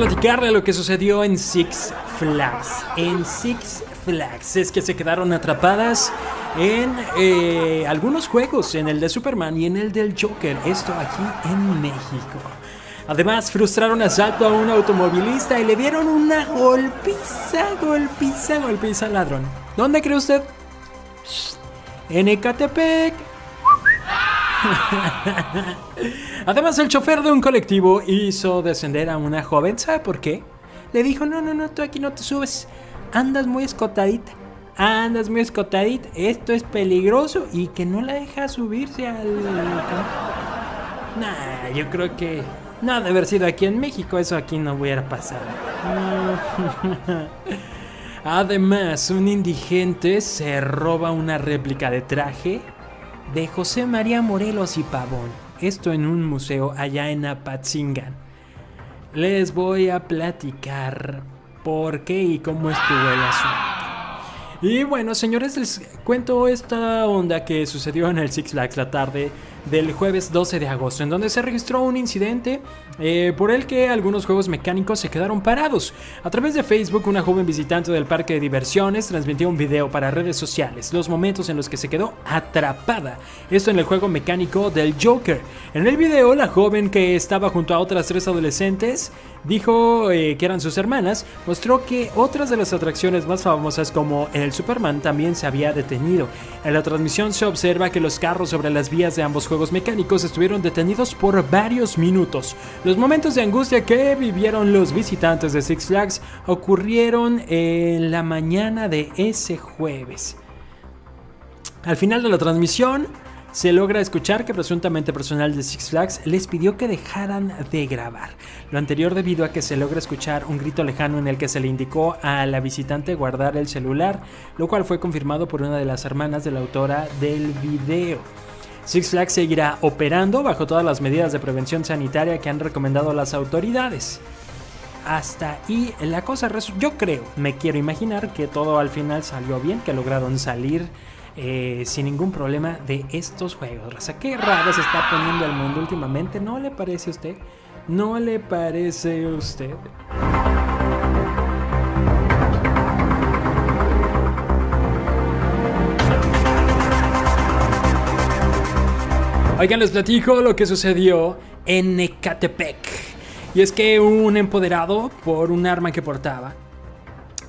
platicar de lo que sucedió en Six Flags. En Six Flags es que se quedaron atrapadas en eh, algunos juegos, en el de Superman y en el del Joker. Esto aquí en México. Además, frustraron asalto a un automovilista y le dieron una golpiza, golpiza, golpiza al ladrón. ¿Dónde cree usted? En Ecatepec. Además, el chofer de un colectivo hizo descender a una joven. ¿Sabe por qué? Le dijo, no, no, no, tú aquí no te subes. Andas muy escotadita. Andas muy escotadita. Esto es peligroso. Y que no la deja subirse al... Nah, yo creo que... No, de haber sido aquí en México, eso aquí no hubiera pasado. Además, un indigente se roba una réplica de traje de José María Morelos y Pavón. Esto en un museo allá en Apatzingan. Les voy a platicar por qué y cómo estuvo el asunto. Y bueno, señores, les cuento esta onda que sucedió en el Six Flags la tarde del jueves 12 de agosto, en donde se registró un incidente eh, por el que algunos juegos mecánicos se quedaron parados. A través de Facebook, una joven visitante del parque de diversiones transmitió un video para redes sociales, los momentos en los que se quedó atrapada. Esto en el juego mecánico del Joker. En el video, la joven que estaba junto a otras tres adolescentes dijo eh, que eran sus hermanas, mostró que otras de las atracciones más famosas como el Superman también se había detenido. En la transmisión se observa que los carros sobre las vías de ambos juegos mecánicos estuvieron detenidos por varios minutos. Los momentos de angustia que vivieron los visitantes de Six Flags ocurrieron en la mañana de ese jueves. Al final de la transmisión, se logra escuchar que presuntamente personal de Six Flags les pidió que dejaran de grabar. Lo anterior debido a que se logra escuchar un grito lejano en el que se le indicó a la visitante guardar el celular, lo cual fue confirmado por una de las hermanas de la autora del video. Six Flags seguirá operando bajo todas las medidas de prevención sanitaria que han recomendado las autoridades. Hasta ahí la cosa, yo creo, me quiero imaginar que todo al final salió bien, que lograron salir eh, sin ningún problema de estos juegos. Raza, qué raro se está poniendo el mundo últimamente, ¿no le parece a usted? ¿No le parece a usted? Oigan, les platico lo que sucedió en Ecatepec. Y es que un empoderado por un arma que portaba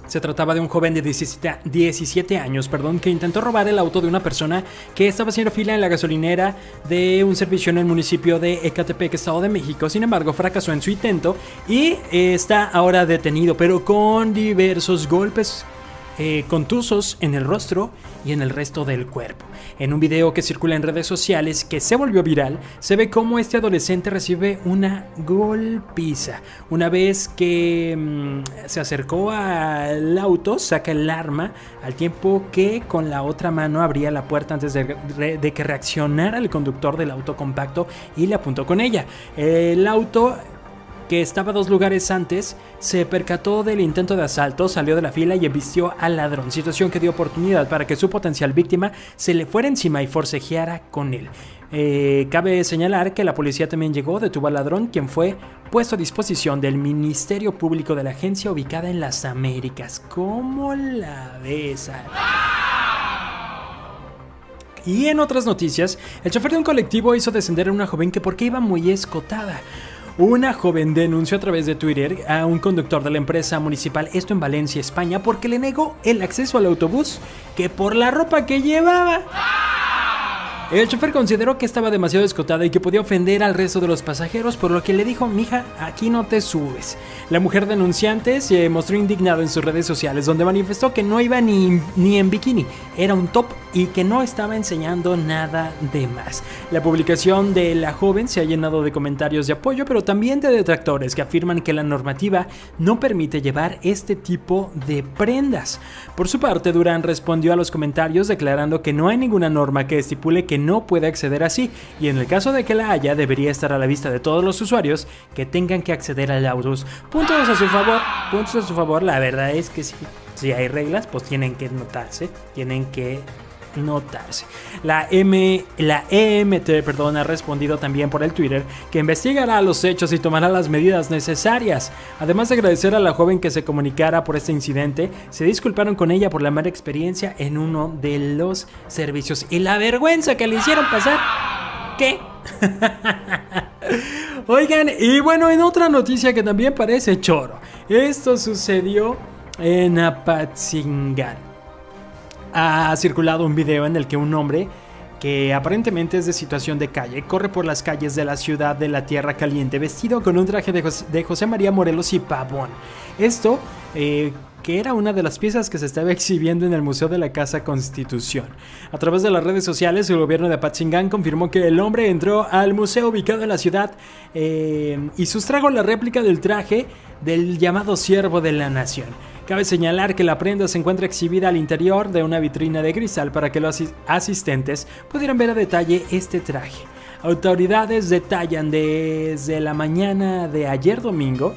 se trataba de un joven de 17, años perdón, que intentó robar el auto de una persona que estaba haciendo fila en la gasolinera de un servicio en el municipio de Ecatepec, Estado de México. Sin embargo, fracasó en su intento y está ahora detenido, pero con diversos golpes eh, contusos en el rostro y en el resto del cuerpo. En un video que circula en redes sociales que se volvió viral, se ve cómo este adolescente recibe una golpiza. Una vez que mm, se acercó al auto, saca el arma al tiempo que con la otra mano abría la puerta antes de, de que reaccionara el conductor del auto compacto y le apuntó con ella. El auto que estaba dos lugares antes, se percató del intento de asalto, salió de la fila y embistió al ladrón, situación que dio oportunidad para que su potencial víctima se le fuera encima y forcejeara con él. Eh, cabe señalar que la policía también llegó, detuvo al ladrón, quien fue puesto a disposición del Ministerio Público de la agencia ubicada en las Américas. ¿Cómo la ves? Y en otras noticias, el chofer de un colectivo hizo descender a una joven que porque iba muy escotada. Una joven denunció a través de Twitter a un conductor de la empresa municipal, esto en Valencia, España, porque le negó el acceso al autobús que por la ropa que llevaba. El chofer consideró que estaba demasiado escotada y que podía ofender al resto de los pasajeros, por lo que le dijo, mija, aquí no te subes. La mujer denunciante se mostró indignada en sus redes sociales, donde manifestó que no iba ni, ni en bikini, era un top y que no estaba enseñando nada de más. La publicación de la joven se ha llenado de comentarios de apoyo, pero también de detractores que afirman que la normativa no permite llevar este tipo de prendas. Por su parte, Durán respondió a los comentarios declarando que no hay ninguna norma que estipule que no puede acceder así, y en el caso de que la haya, debería estar a la vista de todos los usuarios que tengan que acceder al autobús. Puntos a su favor, puntos a su favor, la verdad es que sí, si hay reglas, pues tienen que notarse, tienen que notarse. La, M, la EMT perdón, ha respondido también por el Twitter que investigará los hechos y tomará las medidas necesarias. Además de agradecer a la joven que se comunicara por este incidente, se disculparon con ella por la mala experiencia en uno de los servicios y la vergüenza que le hicieron pasar. ¿Qué? Oigan, y bueno, en otra noticia que también parece choro. Esto sucedió en Apatzingán. Ha circulado un video en el que un hombre que aparentemente es de situación de calle, corre por las calles de la ciudad de la Tierra Caliente vestido con un traje de José, María Morelos y Pavón. Esto eh, que era una de las piezas que se estaba exhibiendo en el Museo de la Casa Constitución. A través de las redes sociales, el gobierno de Apatzingán confirmó que el hombre entró al museo ubicado en la ciudad eh, y sustrajo la réplica del traje del llamado Siervo de la Nación. Cabe señalar que la prenda se encuentra exhibida al interior de una vitrina de cristal para que los asistentes pudieran ver a detalle este traje. Autoridades detallan desde la mañana de ayer domingo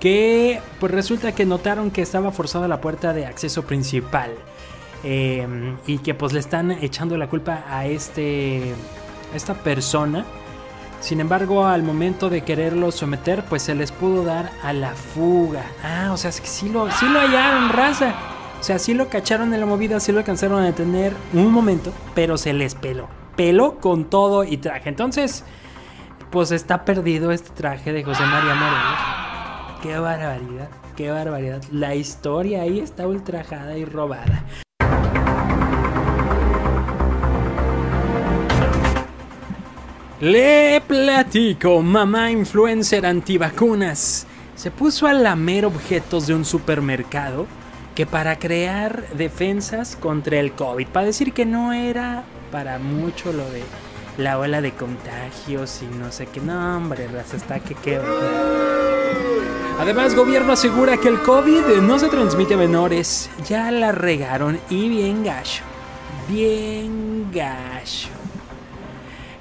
que pues resulta que notaron que estaba forzada la puerta de acceso principal em, y que pues le están echando la culpa a este esta persona sin embargo al momento de quererlo someter pues se les pudo dar a la fuga. Ah o sea es que sí lo, sí lo hallaron raza. O sea sí lo cacharon en la movida sí lo alcanzaron a detener un momento pero se les peló. Peló con todo y traje. Entonces pues está perdido este traje de José María Morelos. Qué barbaridad, qué barbaridad. La historia ahí está ultrajada y robada. Le platico, mamá influencer antivacunas. Se puso a lamer objetos de un supermercado que para crear defensas contra el COVID, para decir que no era para mucho lo de la ola de contagios y no sé qué, no hombre, hasta que qué... Además, gobierno asegura que el COVID no se transmite a menores. Ya la regaron y bien gacho. Bien gacho.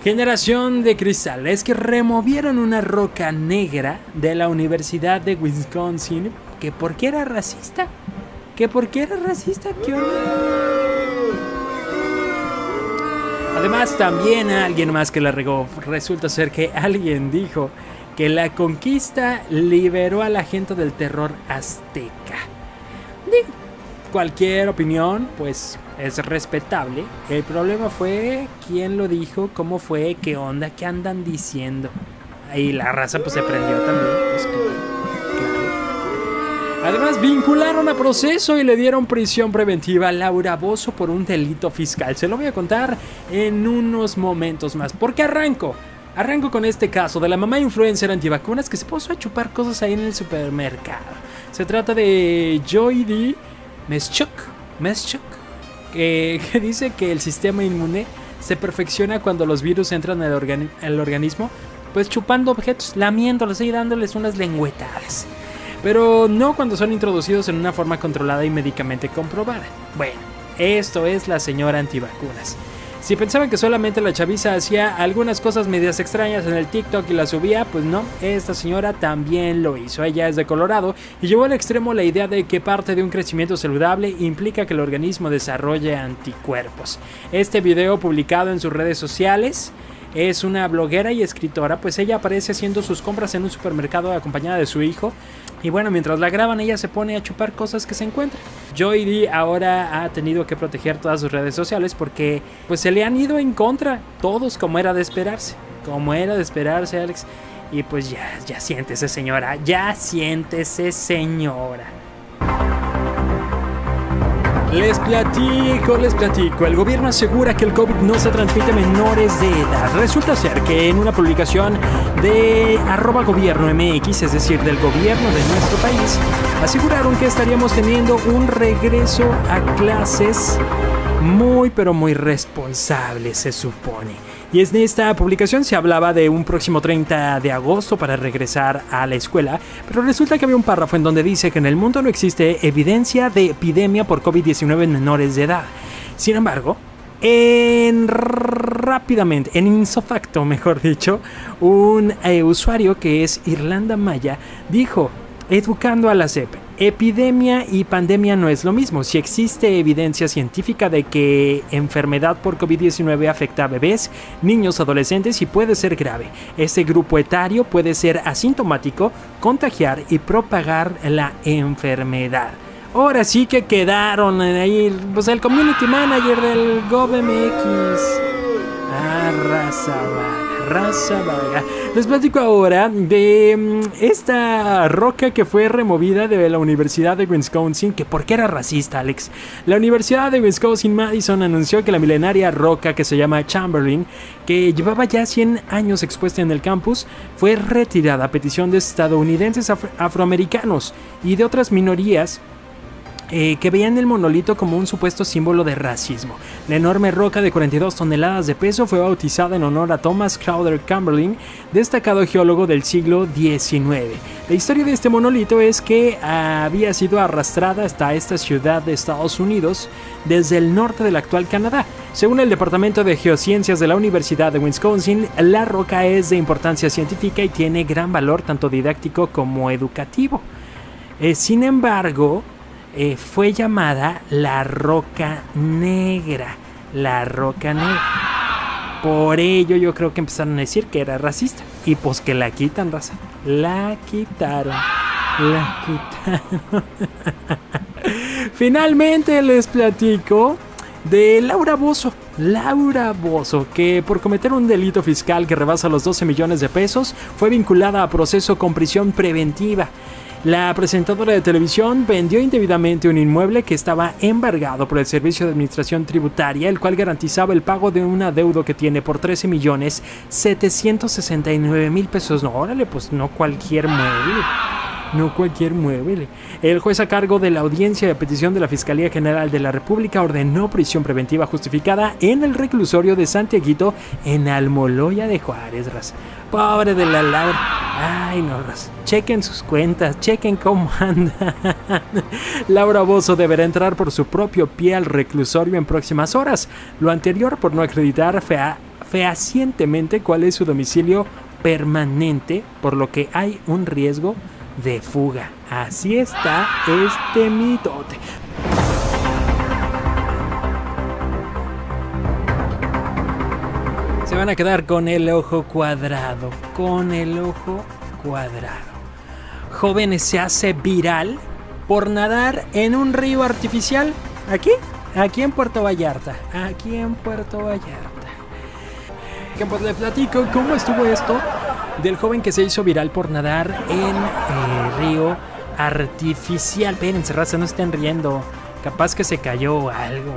Generación de cristales que removieron una roca negra de la Universidad de Wisconsin. ¿Que por qué era racista? ¿Que por qué era racista? ¿Qué Además, también alguien más que la regó. Resulta ser que alguien dijo que la conquista liberó a la gente del terror azteca. Cualquier opinión, pues es respetable. El problema fue quién lo dijo, cómo fue, qué onda, qué andan diciendo. Ahí la raza pues se prendió también. Pues, Además, vincularon a proceso y le dieron prisión preventiva a Laura Bozo por un delito fiscal. Se lo voy a contar en unos momentos más. ¿Por qué arranco? Arranco con este caso de la mamá influencer antivacunas que se puso a chupar cosas ahí en el supermercado. Se trata de Joy D. Meschuk, Meschuk que, dice que el sistema inmune se perfecciona cuando los virus entran al, organismo, pues chupando objetos, lamiéndolos y dándoles unas lengüetadas. Pero no cuando son introducidos en una forma controlada y médicamente comprobada. Bueno, esto es la señora antivacunas. Si pensaban que solamente la chaviza hacía algunas cosas medias extrañas en el TikTok y la subía, pues no, esta señora también lo hizo. Ella es de Colorado y llevó al extremo la idea de que parte de un crecimiento saludable implica que el organismo desarrolle anticuerpos. Este video publicado en sus redes sociales es una bloguera y escritora, pues ella aparece haciendo sus compras en un supermercado acompañada de su hijo. Y bueno, mientras la graban, ella se pone a chupar cosas que se encuentran. Joy D ahora ha tenido que proteger todas sus redes sociales porque pues se le han ido en contra, todos como era de esperarse. Como era de esperarse, Alex. Y pues ya, ya siéntese señora, ya siéntese señora. Les platico, les platico. El gobierno asegura que el COVID no se transmite a menores de edad. Resulta ser que en una publicación de arroba gobierno MX, es decir, del gobierno de nuestro país, aseguraron que estaríamos teniendo un regreso a clases muy pero muy responsable, se supone. Y en esta publicación se hablaba de un próximo 30 de agosto para regresar a la escuela, pero resulta que había un párrafo en donde dice que en el mundo no existe evidencia de epidemia por COVID-19 en menores de edad. Sin embargo, en rápidamente, en insofacto, mejor dicho, un eh, usuario que es Irlanda Maya dijo, educando a la CEP, Epidemia y pandemia no es lo mismo. Si existe evidencia científica de que enfermedad por COVID-19 afecta a bebés, niños, adolescentes y puede ser grave. Ese grupo etario puede ser asintomático, contagiar y propagar la enfermedad. Ahora sí que quedaron ahí, pues el community manager del GovMX. Ah, raza vaga. Les platico ahora de mm, esta roca que fue removida de la Universidad de Wisconsin, que porque era racista, Alex. La Universidad de Wisconsin Madison anunció que la milenaria roca que se llama Chamberlain, que llevaba ya 100 años expuesta en el campus, fue retirada a petición de estadounidenses afroamericanos y de otras minorías eh, que veían el monolito como un supuesto símbolo de racismo. La enorme roca de 42 toneladas de peso fue bautizada en honor a Thomas Crowder Chamberlain, destacado geólogo del siglo XIX. La historia de este monolito es que había sido arrastrada hasta esta ciudad de Estados Unidos desde el norte del actual Canadá. Según el Departamento de Geociencias de la Universidad de Wisconsin, la roca es de importancia científica y tiene gran valor tanto didáctico como educativo. Eh, sin embargo, eh, fue llamada la Roca Negra. La Roca Negra. Por ello yo creo que empezaron a decir que era racista. Y pues que la quitan, raza. La quitaron. La quitaron. Finalmente les platico de Laura Bozo. Laura Bozo, que por cometer un delito fiscal que rebasa los 12 millones de pesos, fue vinculada a proceso con prisión preventiva. La presentadora de televisión vendió indebidamente un inmueble que estaba embargado por el Servicio de Administración Tributaria, el cual garantizaba el pago de un adeudo que tiene por 13 millones 769 mil pesos. No, órale, pues no cualquier mueble. No cualquier mueble. El juez a cargo de la audiencia de petición de la Fiscalía General de la República ordenó prisión preventiva justificada en el reclusorio de Santiaguito en Almoloya de Juárez. Pobre de la Laura. Ay, no, chequen sus cuentas, chequen cómo anda. Laura Bozo deberá entrar por su propio pie al reclusorio en próximas horas. Lo anterior por no acreditar fehacientemente cuál es su domicilio permanente, por lo que hay un riesgo de fuga. Así está este mitote. Se van a quedar con el ojo cuadrado, con el ojo cuadrado. Jóvenes se hace viral por nadar en un río artificial. ¿Aquí? Aquí en Puerto Vallarta. Aquí en Puerto Vallarta. Que pues le platico cómo estuvo esto del joven que se hizo viral por nadar en eh, río artificial. Espérense, raza, no estén riendo. Capaz que se cayó algo.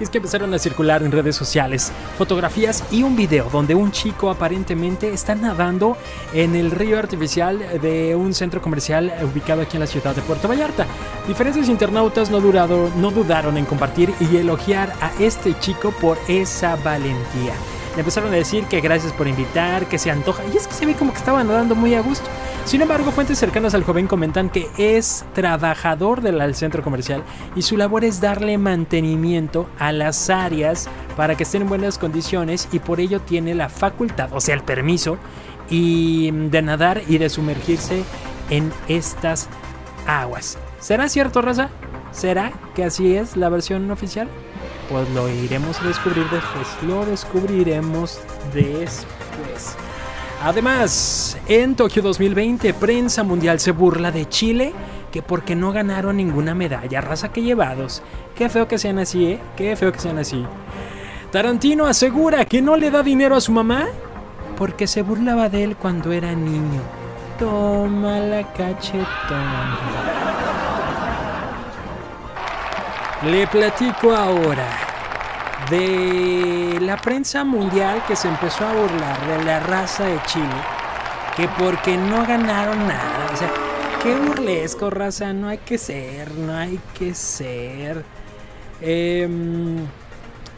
Es que empezaron a circular en redes sociales fotografías y un video donde un chico aparentemente está nadando en el río artificial de un centro comercial ubicado aquí en la ciudad de Puerto Vallarta. Diferentes internautas no, durado, no dudaron en compartir y elogiar a este chico por esa valentía. Le empezaron a decir que gracias por invitar, que se antoja. Y es que se ve como que estaba nadando muy a gusto. Sin embargo, fuentes cercanas al joven comentan que es trabajador del centro comercial y su labor es darle mantenimiento a las áreas para que estén en buenas condiciones y por ello tiene la facultad, o sea, el permiso y de nadar y de sumergirse en estas aguas. ¿Será cierto, Raza? ¿Será que así es la versión oficial? Pues lo iremos a descubrir después. Lo descubriremos después. Además, en Tokio 2020, prensa mundial se burla de Chile que porque no ganaron ninguna medalla, raza que llevados. Qué feo que sean así, ¿eh? Qué feo que sean así. Tarantino asegura que no le da dinero a su mamá porque se burlaba de él cuando era niño. Toma la cachetón. Le platico ahora de la prensa mundial que se empezó a burlar de la raza de Chile, que porque no ganaron nada, o sea, qué burlesco raza, no hay que ser, no hay que ser. Eh,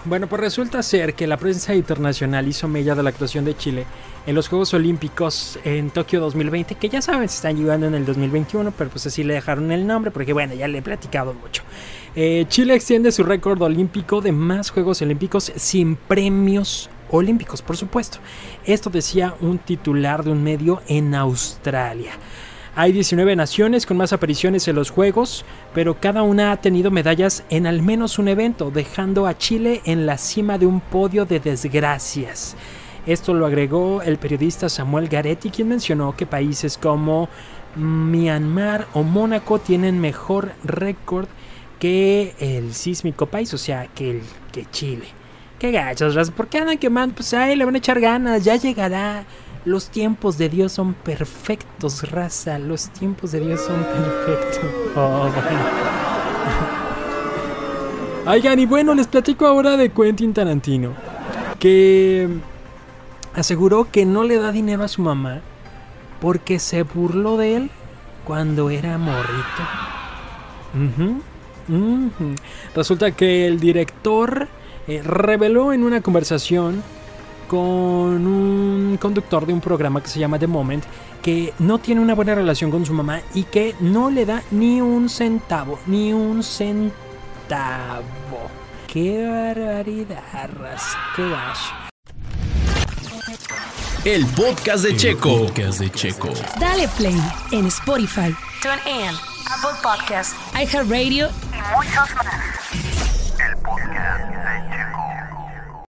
bueno, pues resulta ser que la prensa internacional hizo mella de la actuación de Chile en los Juegos Olímpicos en Tokio 2020, que ya saben, se están llegando en el 2021, pero pues así le dejaron el nombre, porque bueno, ya le he platicado mucho. Eh, Chile extiende su récord olímpico de más Juegos Olímpicos sin premios olímpicos, por supuesto. Esto decía un titular de un medio en Australia. Hay 19 naciones con más apariciones en los Juegos, pero cada una ha tenido medallas en al menos un evento, dejando a Chile en la cima de un podio de desgracias. Esto lo agregó el periodista Samuel Garetti, quien mencionó que países como Myanmar o Mónaco tienen mejor récord que el sísmico país, o sea, que, el, que Chile. Qué gachos, ¿por qué andan quemando? Pues ahí le van a echar ganas, ya llegará. Los tiempos de Dios son perfectos, raza. Los tiempos de Dios son perfectos. Oh, bueno. Y bueno, les platico ahora de Quentin Tarantino. Que aseguró que no le da dinero a su mamá porque se burló de él cuando era morrito. Resulta que el director eh, reveló en una conversación con un conductor de un programa que se llama The Moment que no tiene una buena relación con su mamá y que no le da ni un centavo, ni un centavo. Qué barbaridad, raza, qué gacho. El podcast de Checo. podcast de Checo. Dale play en Spotify, Apple Podcasts, iHeartRadio y muchos más. El podcast.